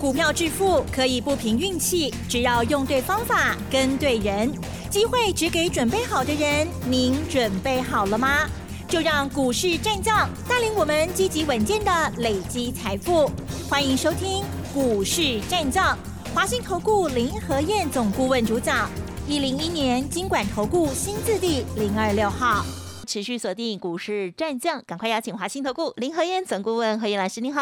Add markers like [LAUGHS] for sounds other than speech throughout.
股票致富可以不凭运气，只要用对方法、跟对人，机会只给准备好的人。您准备好了吗？就让股市战将带领我们积极稳健的累积财富。欢迎收听股市战将，华兴投顾林和燕总顾问主讲。一零一年经管投顾新字第零二六号。持续锁定股市战将，赶快邀请华兴投顾林和燕总顾问何燕老师，你好。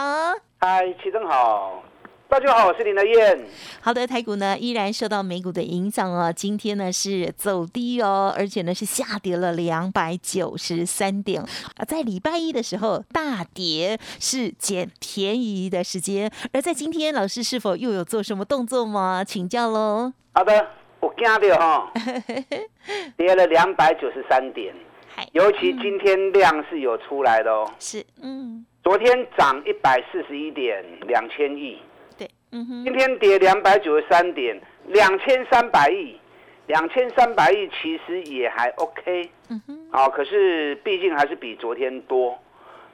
嗨，齐正好，大家好，我是林德燕。好的，台股呢依然受到美股的影响哦，今天呢是走低哦，而且呢是下跌了两百九十三点啊，在礼拜一的时候大跌是捡便宜的时间，而在今天老师是否又有做什么动作吗？请教喽。好的，我惊到哈，[LAUGHS] 跌了两百九十三点。尤其今天量是有出来的哦，是，嗯，昨天涨一百四十一点，两千亿，对，嗯哼，今天跌两百九十三点，两千三百亿，两千三百亿其实也还 OK，嗯哼，好，可是毕竟还是比昨天多，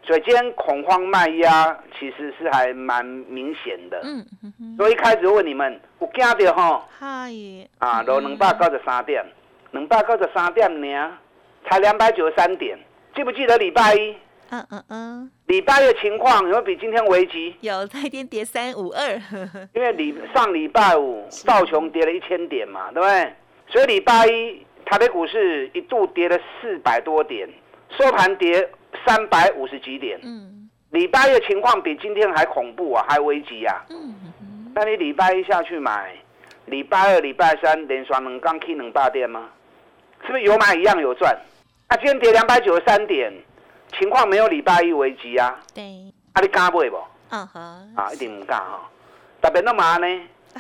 所以今天恐慌卖压其实是还蛮明显的，嗯哼，所以一开始问你们，有惊到哈，嗨，啊，落两百九十三点，两百九十三点呢。才两百九十三点，记不记得礼拜一？嗯嗯嗯。礼拜一的情况有没有比今天危急？有，那天跌三五二。[LAUGHS] 因为礼上礼拜五道琼跌了一千点嘛，对不对？所以礼拜一台北股市一度跌了四百多点，收盘跌三百五十几点。嗯。礼拜一的情况比今天还恐怖啊，还危急啊。嗯嗯。那你礼拜一下去买，礼拜二、礼拜三连双能刚 K 能大点吗？是不是有买一样有赚？啊，今天跌两百九十三点，情况没有礼拜一危机啊。对。啊，你敢买不？嗯哼。啊，一定唔敢哈。特别那嘛呢？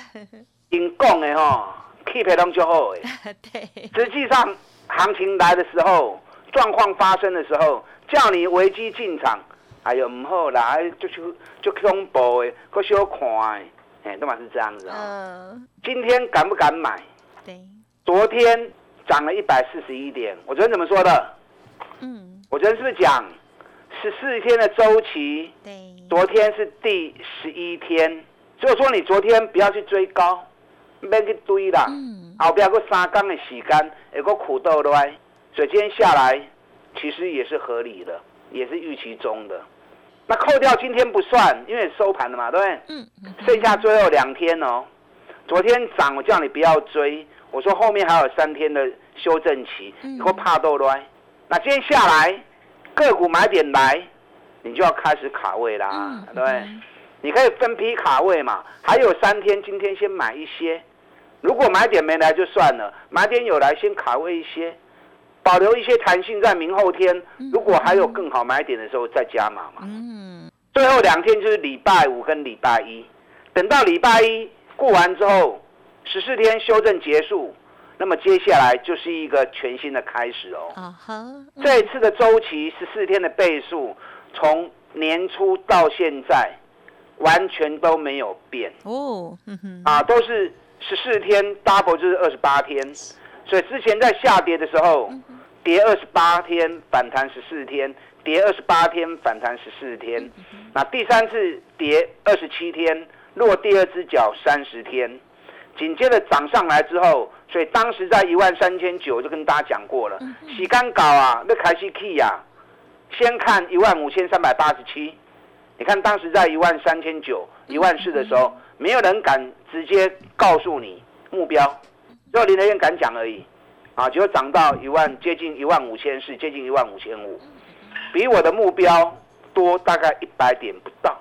[LAUGHS] 因讲的吼，气氛拢就好诶。[LAUGHS] 对。实际上，行情来的时候，状况发生的时候，叫你危机进场，哎呦唔好啦，就就就恐怖诶，可小看诶，哎，都嘛是这样子啊。嗯。今天敢不敢买？对。昨天。涨了一百四十一点，我昨天怎么说的？嗯，我昨天是不是讲十四天的周期？对，昨天是第十一天，所以说你昨天不要去追高，别去堆啦。嗯，后边个三缸的时间，有个苦豆来，所以今天下来其实也是合理的，也是预期中的。那扣掉今天不算，因为收盘了嘛，对不对？嗯，剩下最后两天哦。昨天涨，我叫你不要追。我说后面还有三天的修正期，或怕豆乱。那今天下来，个股买点来，你就要开始卡位啦，对不对？你可以分批卡位嘛。还有三天，今天先买一些。如果买点没来就算了，买点有来先卡位一些，保留一些弹性在明后天。如果还有更好买点的时候再加码嘛。嗯。最后两天就是礼拜五跟礼拜一，等到礼拜一过完之后。十四天修正结束，那么接下来就是一个全新的开始哦。啊哈，这一次的周期十四天的倍数，从年初到现在完全都没有变哦。啊，都是十四天 double 就是二十八天，所以之前在下跌的时候，跌二十八天反弹十四天，跌二十八天反弹十四天，那第三次跌二十七天，落第二只脚三十天。紧接着涨上来之后，所以当时在一万三千九就跟大家讲过了，洗干搞啊，那开始 key 呀，先看一万五千三百八十七，你看当时在一万三千九、一万四的时候，没有人敢直接告诉你目标，只有林德燕敢讲而已，啊，结果涨到一万接近一万五千四，接近一万五千五，比我的目标多大概一百点不到，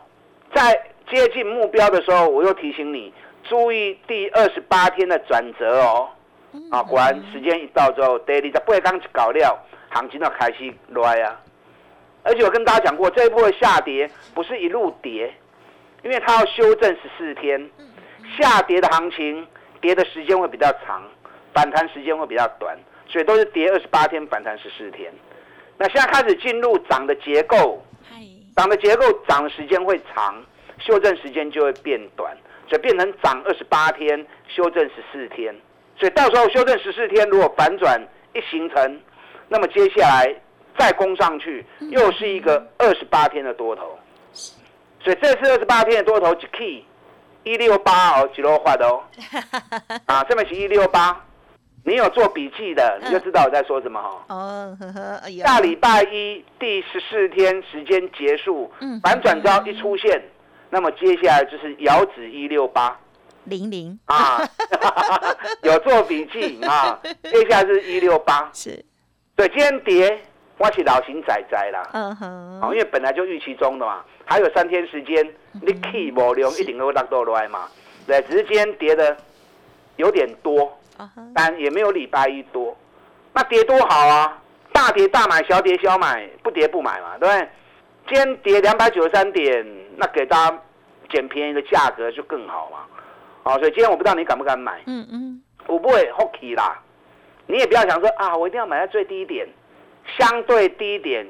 在接近目标的时候，我又提醒你。注意第二十八天的转折哦，啊，果然时间一到之后，daily 在八刚搞料，行情要开始来啊。而且我跟大家讲过，这一波的下跌不是一路跌，因为它要修正十四天，下跌的行情跌的时间会比较长，反弹时间会比较短，所以都是跌二十八天，反弹十四天。那现在开始进入涨的结构，涨的结构涨的时间会长，修正时间就会变短。就变成涨二十八天，修正十四天，所以到时候修正十四天，如果反转一形成，那么接下来再攻上去，又是一个二十八天的多头。所以这次二十八天的多头，就 key 一六八哦，几多画的哦？[LAUGHS] 啊，这边是一六八，你有做笔记的，你就知道我在说什么哈。哦，呵呵，下礼拜一第十四天时间结束，反转招一出现，那么接下来就是遥指一六八。零零。啊，[LAUGHS] 有做笔记啊，接下来是一六八，是，对，今天跌。我是老型仔仔啦，嗯哼，因为本来就预期中的嘛，还有三天时间，你 key 无量一定会落到来嘛，对，只是今天跌的有点多，但也没有礼拜一多，那跌多好啊，大跌大买，小跌小买，不跌不买嘛，对不对？今天跌两百九十三点，那给大家捡便宜的价格就更好嘛，好，所以今天我不知道你敢不敢买，嗯嗯，我不会 hockey 啦，你也不要想说啊，我一定要买在最低点。相对低点，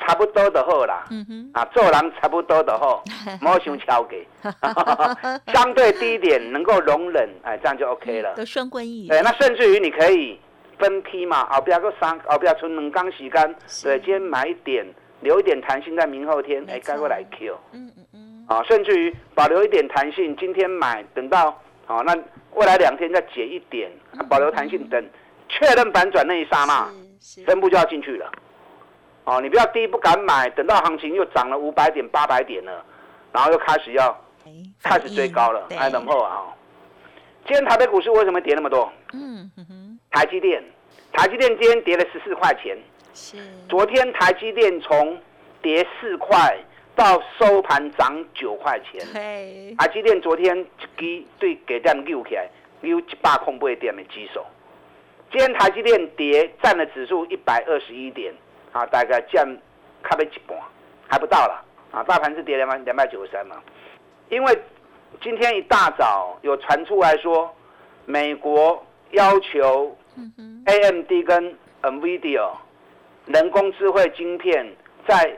差不多的好啦。嗯哼，啊，做人差不多的好，[LAUGHS] 莫想超给。[LAUGHS] 相对低点能够容忍，哎，这样就 OK 了。都双关意。对，那甚至于你可以分批嘛，后边个三，后边存两缸时间。对，今天买一点，留一点弹性在明后天，哎，该过来 Q。嗯嗯嗯。啊，甚至于保留一点弹性，今天买，等到啊，那未来两天再减一点，保留弹性，等确认反转那一刹那。分布就要进去了，哦，你不要低不敢买，等到行情又涨了五百点、八百点了，然后又开始要开始追高了，还等后啊！今天台北股市为什么跌那么多？嗯哼，台积电，台积电今天跌了十四块钱，是。昨天台积电从跌四块到收盘涨九块钱，台积电昨天一对给点溜起来，溜一百空八点的指数。今天台积电跌，占了指数一百二十一点，啊，大概降差不一半，还不到了，啊，大盘是跌两百两百九十三嘛。因为今天一大早有传出来说，美国要求 AMD 跟 NVIDIA 人工智慧晶片在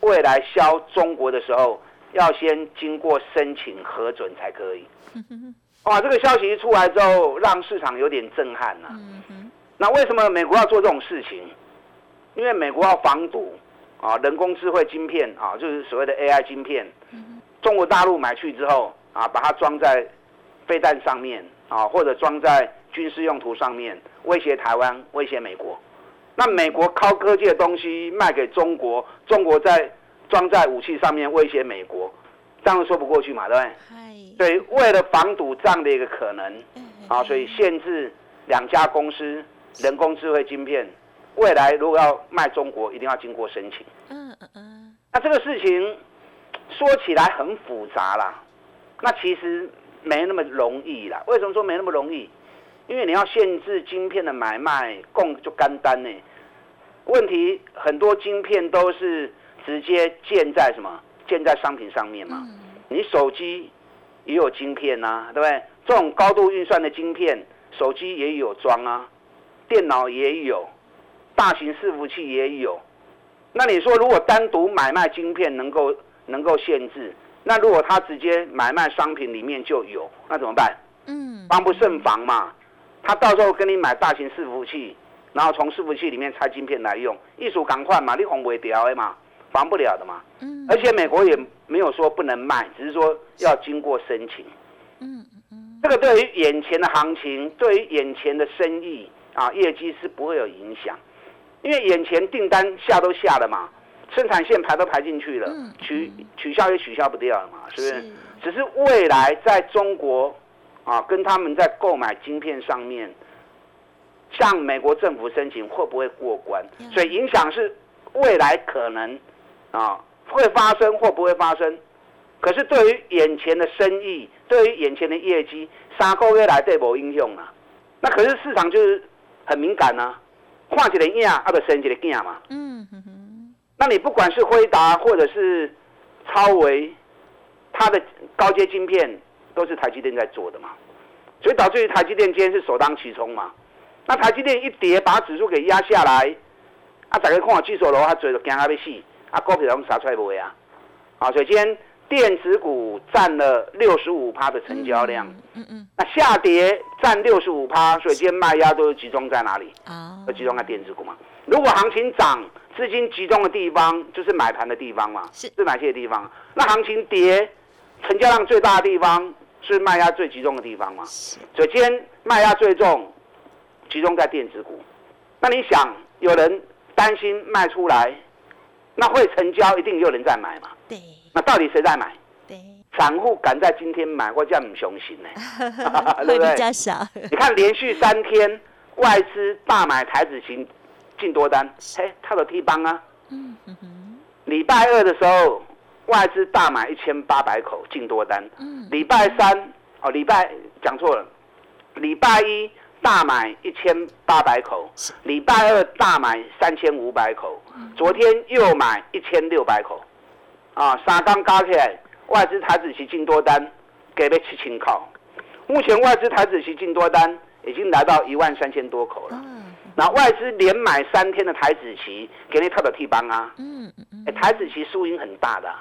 未来销中国的时候，要先经过申请核准才可以。哇，这个消息一出来之后，让市场有点震撼呐。那为什么美国要做这种事情？因为美国要防堵啊，人工智慧晶片啊，就是所谓的 AI 晶片。中国大陆买去之后啊，把它装在飞弹上面啊，或者装在军事用途上面，威胁台湾，威胁美国。那美国高科技的东西卖给中国，中国在装在武器上面威胁美国，这样说不过去嘛，对不对？所以为了防堵这样的一个可能啊，所以限制两家公司。人工智慧晶片，未来如果要卖中国，一定要经过申请。嗯嗯嗯。那这个事情说起来很复杂啦，那其实没那么容易啦。为什么说没那么容易？因为你要限制晶片的买卖，供就干单呢。问题很多晶片都是直接建在什么？建在商品上面嘛。你手机也有晶片呐，对不对？这种高度运算的晶片，手机也有装啊。电脑也有，大型伺服器也有。那你说，如果单独买卖晶片能够能够限制，那如果他直接买卖商品里面就有，那怎么办？嗯，防不胜防嘛。他到时候跟你买大型伺服器，然后从伺服器里面拆晶片来用，艺术赶快嘛，你防不掉的嘛，防不了的嘛。嗯。而且美国也没有说不能卖，只是说要经过申请。嗯嗯。这个对于眼前的行情，对于眼前的生意。啊，业绩是不会有影响，因为眼前订单下都下了嘛，生产线排都排进去了，取取消也取消不掉了嘛，是不是？只是未来在中国啊，跟他们在购买晶片上面，向美国政府申请会不会过关？所以影响是未来可能啊会发生或不会发生。可是对于眼前的生意，对于眼前的业绩，三个月来对无影响啊。那可是市场就是。很敏感啊，画起来影啊，不升起来影嘛。嗯哼哼。那你不管是辉达或者是超维，它的高阶晶片都是台积电在做的嘛，所以导致于台积电今天是首当其冲嘛。那台积电一跌，把指数给压下来，啊，大家看技术楼，他嘴都惊啊要死，啊，股票拢杀出来不会啊？啊，所以今天。电子股占了六十五趴的成交量，嗯嗯，那下跌占六十五趴，所以今天卖压都是集中在哪里？啊，都集中在电子股嘛。如果行情涨，资金集中的地方就是买盘的地方嘛，是是哪些地方？那行情跌，成交量最大的地方是卖压最集中的地方嘛？所以今天卖压最重，集中在电子股。那你想，有人担心卖出来，那会成交，一定有人在买嘛？对。那到底谁在买？对。散户敢在今天买，我叫你雄心呢？[LAUGHS] 对不对？比较少。[LAUGHS] 你看连续三天外资大买台子型进多单，嘿，他的替帮啊。嗯嗯哼。礼拜二的时候。外资大买一千八百口进多单，礼拜三哦，礼拜讲错了，礼拜一大买一千八百口，礼拜二大买三千五百口，昨天又买一千六百口，啊，三刚加起来外资台子期进多单给了七千口，目前外资台子期进多单已经来到一万三千多口了。那外资连买三天的台子期，给你套的替帮啊！嗯嗯哎，台子期输赢很大的。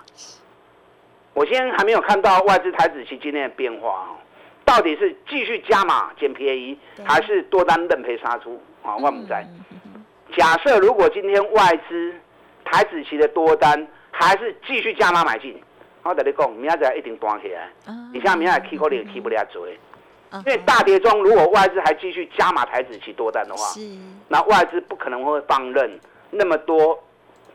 我今天还没有看到外资台子期今天的变化哦，到底是继续加码捡便宜，还是多单认赔杀出啊？万不在。假设如果今天外资台子期的多单还是继续加码买进，我跟你讲，明仔一定端起来。你像明仔 K 可能 K 不了嘴。因为大跌中，如果外资还继续加码台子期多单的话，那外资不可能会放任那么多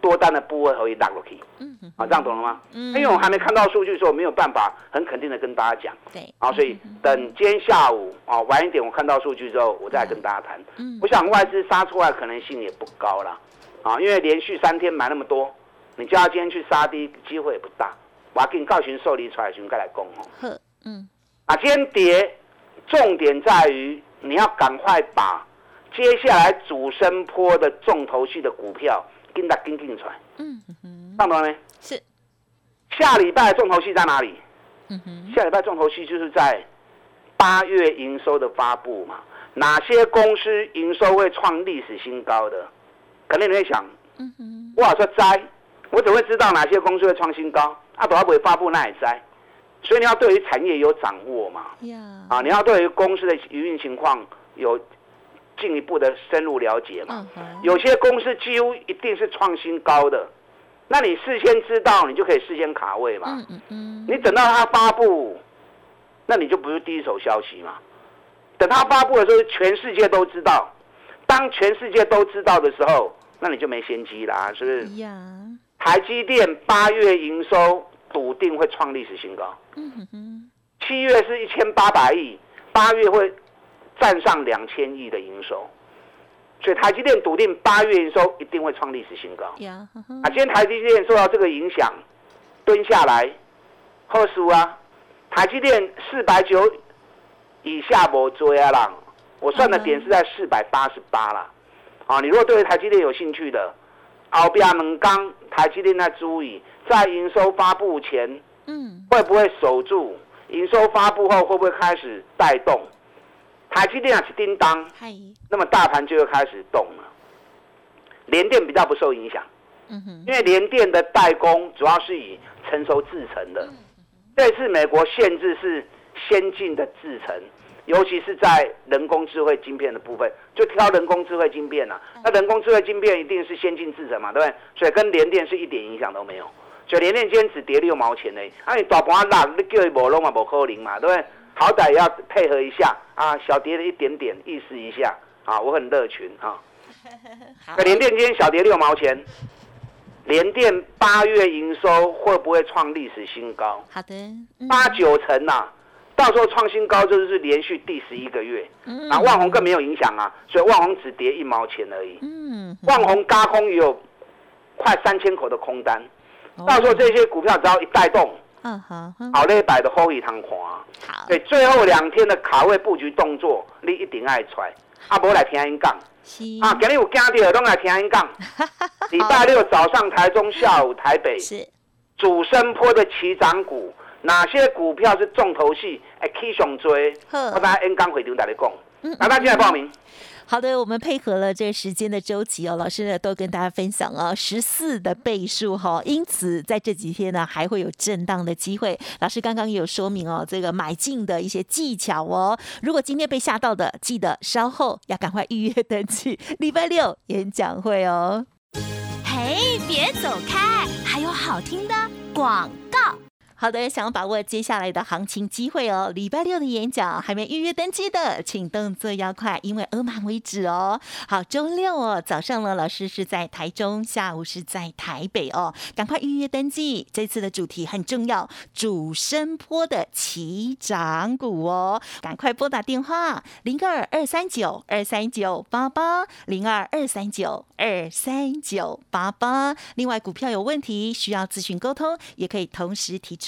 多单的部位可以打过去。嗯啊，这样懂了吗？嗯。因为我还没看到数据，所以我没有办法很肯定的跟大家讲。对。啊，所以等今天下午啊晚一点，我看到数据之后，我再跟大家谈。嗯。我想外资杀出来可能性也不高了。啊，因为连续三天买那么多，你叫他今天去杀低，机会也不大。我要给你告询受理出来，询再来攻哦。呵。嗯。啊，今天跌。重点在于你要赶快把接下来主升坡的重头戏的股票跟它跟进出来。嗯哼，上懂了没？是。下礼拜重头戏在哪里？嗯哼，下礼拜重头戏就是在八月营收的发布嘛。哪些公司营收会创历史新高？的，肯定你会想，嗯哼，我说摘，我怎么会知道哪些公司会创新高？啊，都还不会发布，那也摘。所以你要对于产业有掌握嘛？啊，你要对于公司的营运情况有进一步的深入了解嘛？有些公司几乎一定是创新高的，那你事先知道，你就可以事先卡位嘛。你等到它发布，那你就不是第一手消息嘛。等它发布的时候，全世界都知道。当全世界都知道的时候，那你就没先机啦，是不是？台积电八月营收。笃定会创历史新高。七月是一千八百亿，八月会站上两千亿的营收，所以台积电笃定八月营收一定会创历史新高。啊，今天台积电受到这个影响，蹲下来，何叔啊，台积电四百九以下不追啊啦，我算的点是在四百八十八啦。啊，你如果对台积电有兴趣的，后边两刚台积电在注意。在营收发布前，嗯，会不会守住？营收发布后会不会开始带动？台积电是叮当，那么大盘就会开始动了。联电比较不受影响，嗯哼，因为联电的代工主要是以成熟制成的。这次美国限制是先进的制成，尤其是在人工智慧晶片的部分，就挑人工智慧晶片啊。那人工智慧晶片一定是先进制成嘛，对不对？所以跟联电是一点影响都没有。就连连坚只跌六毛钱呢，啊，你大盘拉，你叫伊无弄嘛，无可能嘛，对不对？好歹要配合一下啊，小跌了一点点，意思一下啊，我很乐群啊。可连电今天小跌六毛钱，连电八月营收会不会创历史新高？好的，八九成呐，到时候创新高就是连续第十一个月。嗯，啊，万红更没有影响啊，所以万红只跌一毛钱而已。嗯，万红高空也有快三千口的空单。到时候这些股票只要一带动，嗯哼，好嘞，摆的后一堂滑。好，对，最后两天的卡位布局动作，你一定爱揣。阿伯来听音讲，啊，今日有家的都来听音讲。[LAUGHS] 礼拜六早上台中，下午台北，是主升坡的起涨股，哪些股票是重头戏？哎，K 上追，我大家 N 刚回头大家讲，那大家进来报名。好的，我们配合了这时间的周期哦，老师呢都跟大家分享了十四的倍数哈，因此在这几天呢还会有震荡的机会。老师刚刚也有说明哦，这个买进的一些技巧哦，如果今天被吓到的，记得稍后要赶快预约登记 [LAUGHS] 礼拜六演讲会哦。嘿，别走开，还有好听的广告。好的，想要把握接下来的行情机会哦。礼拜六的演讲还没预约登记的，请动作要快，因为额满为止哦。好，周六哦，早上呢，老师是在台中，下午是在台北哦，赶快预约登记。这次的主题很重要，主升坡的起涨股哦，赶快拨打电话零二二三九二三九八八零二二三九二三九八八。另外，股票有问题需要咨询沟通，也可以同时提出。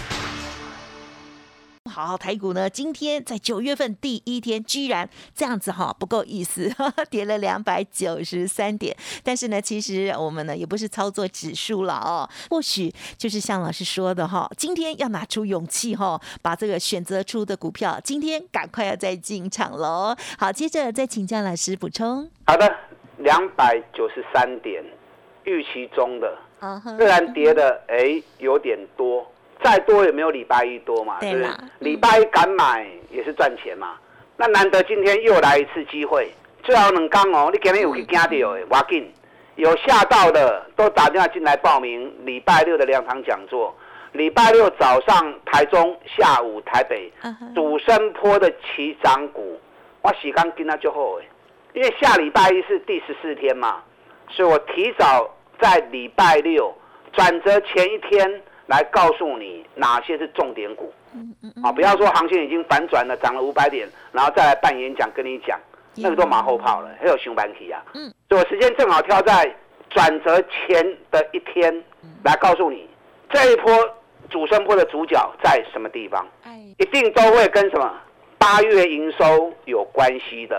好，台股呢，今天在九月份第一天，居然这样子哈，不够意思，[LAUGHS] 跌了两百九十三点。但是呢，其实我们呢也不是操作指数了哦，或许就是像老师说的哈，今天要拿出勇气哈，把这个选择出的股票，今天赶快要再进场喽。好，接着再请教老师补充。好的，两百九十三点，预期中的，虽然跌的哎有点多。再多也没有礼拜一多嘛，对不对？礼拜一敢买也是赚钱嘛。那难得今天又来一次机会，最好能刚哦。你今天有去惊到的，挖紧有吓到的都打电话进来报名礼拜六的两场讲座。礼拜六早上台中，下午台北，主升坡的起涨股，我喜刚跟他就好哎，因为下礼拜一是第十四天嘛，所以我提早在礼拜六转折前一天。来告诉你哪些是重点股，啊，不要说行情已经反转了，涨了五百点，然后再来办演讲跟你讲，那个都马后炮了，还有熊板体啊。嗯，所以我时间正好挑在转折前的一天，来告诉你这一波主升波的主角在什么地方，一定都会跟什么八月营收有关系的，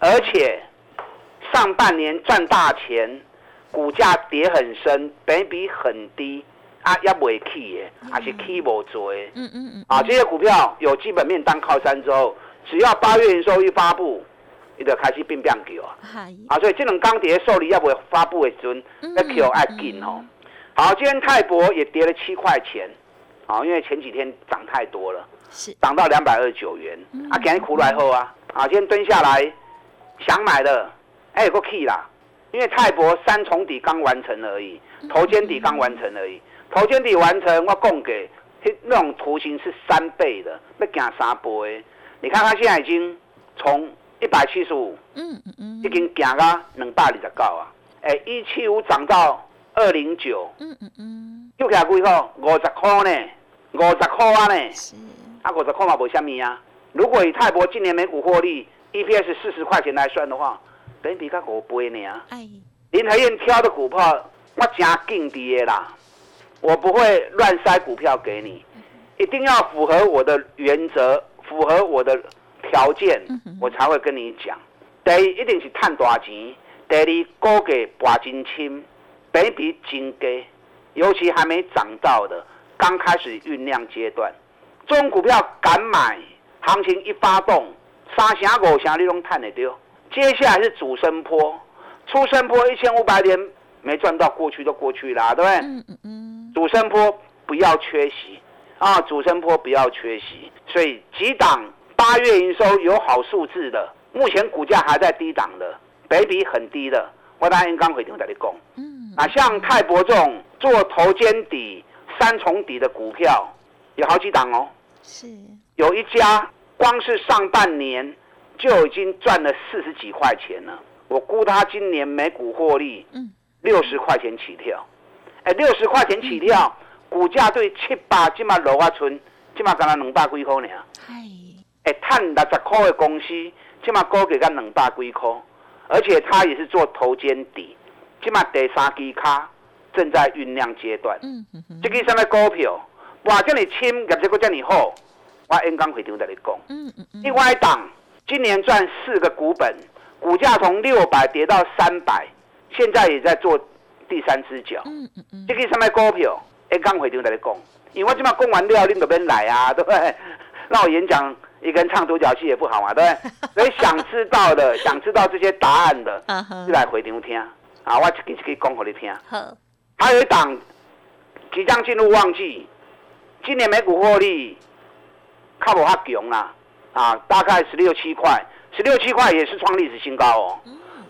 而且上半年赚大钱，股价跌很深，本比很低。啊，也未起的，还是起无做的。嗯嗯嗯。啊，这些股票有基本面当靠山之后，只要八月营收一发布，你就开始变变叫啊。啊，所以这种钢铁受理要不发布的时阵，要 Q 爱紧哦。好，今天泰博也跌了七块钱，啊，因为前几天涨太多了，是涨到两百二十九元。啊，今天苦来后啊，啊，今天蹲下来想买的，哎，有个 key 啦，因为泰博三重底刚完成而已，头肩底刚完成而已。头肩底完成，我供给那种图形是三倍的，要行三倍。你看它现在已经从一百七十五，嗯嗯嗯，已经行到两百二十九啊。哎，一七五涨到二零九，嗯嗯嗯，又起来几号？五十块呢？五十块啊呢？是啊，五十块嘛，无虾米啊。如果以泰博今年每股获利 EPS 四十块钱来算的话，等比较五倍呢。哎，林和燕挑的股票，我真劲的啦。我不会乱塞股票给你，一定要符合我的原则，符合我的条件，我才会跟你讲。第一，一定是赚大钱；第二，高给拔金轻，比比金低，尤其还没涨到的，刚开始酝酿阶段，这种股票敢买，行情一发动，三成五成你拢赚得到。接下来是主升坡，出升坡一千五百点没赚到，过去就过去了，对不对？嗯嗯嗯。主升坡不要缺席。啊！主升坡不要缺席，所以几档八月营收有好数字的，目前股价还在低档的，北比很低的，我答应刚回听在你讲。嗯，啊，像泰博这种做头肩底、三重底的股票，有好几档哦。是，有一家光是上半年就已经赚了四十几块钱了，我估他今年每股获利，嗯，六十块钱起跳，哎，六十块钱起跳，股价对七八即嘛落啊村，即嘛干那两百几块呢？哎，赚六十块的公司，即嘛股价干两百几块，而且它也是做头肩底，即嘛第三支卡正在酝酿阶段。嗯嗯嗯。这个什么股票？哇，这么轻，业绩个这么好，我演讲会场在你讲。嗯嗯嗯。另外一档，今年赚四个股本，股价从六百跌到三百，现在也在做第三只脚。嗯嗯嗯。这个什么股票？演讲会场在你讲，因为我今嘛讲完了，你那边来啊，[LAUGHS] 对不对？那我演讲一个人唱独角戏也不好嘛，对不对？[LAUGHS] 所以想知道的，[LAUGHS] 想知道这些答案的，就来回场听。啊，我一个一个讲给你听。好。还有一档即将进入旺季。今年美股获利，靠不哈强啦，啊，大概十六七块，十六七块也是创历史新高哦。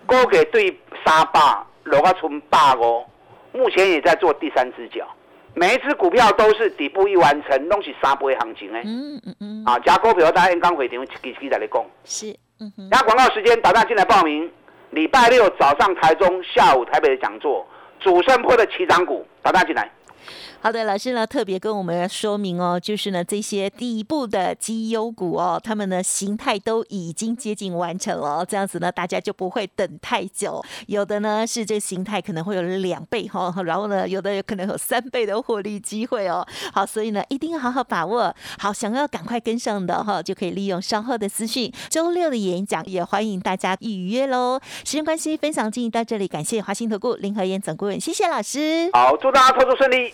高给对三百，落个存霸哦，目前也在做第三只脚。每一只股票都是底部一完成，拢是三倍行情诶。嗯嗯嗯。啊，加股票大家刚回场，给给在你讲。是。嗯哼。那广告时间，打算进来报名。礼拜六早上台中，下午台北的讲座，主升坡的起涨股，打算进来。好的，老师呢特别跟我们说明哦，就是呢这些第一步的绩优股哦，他们呢形态都已经接近完成了，这样子呢大家就不会等太久。有的呢是这形态可能会有两倍哈，然后呢有的有可能有三倍的获利机会哦。好，所以呢一定要好好把握。好，想要赶快跟上的哈，就可以利用稍后的资讯。周六的演讲也欢迎大家预约喽。时间关系，分享进行到这里，感谢华兴投顾林和燕总顾问，谢谢老师。好，祝大家操作顺利。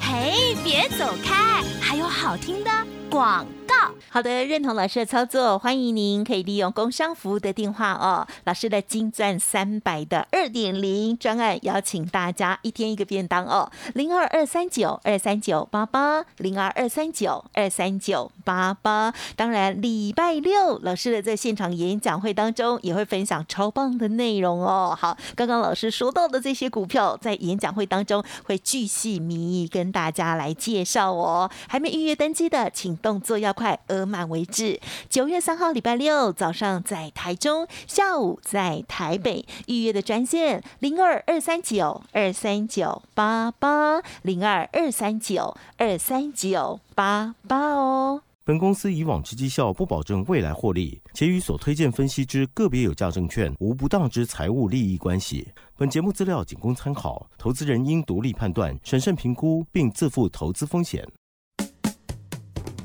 嘿，别走开，还有好听的广。告好的，认同老师的操作，欢迎您可以利用工商服务的电话哦。老师的金钻三百的二点零专案，邀请大家一天一个便当哦。零二二三九二三九八八，零二二三九二三九八八。当然，礼拜六老师的在现场演讲会当中，也会分享超棒的内容哦。好，刚刚老师说到的这些股票，在演讲会当中会巨细靡遗跟大家来介绍哦。还没预约登机的，请动作要快。额满为止。九月三号礼拜六早上在台中，下午在台北预约的专线零二二三九二三九八八零二二三九二三九八八哦。本公司以往之绩效不保证未来获利，且与所推荐分析之个别有价证券无不当之财务利益关系。本节目资料仅供参考，投资人应独立判断、审慎评估，并自负投资风险。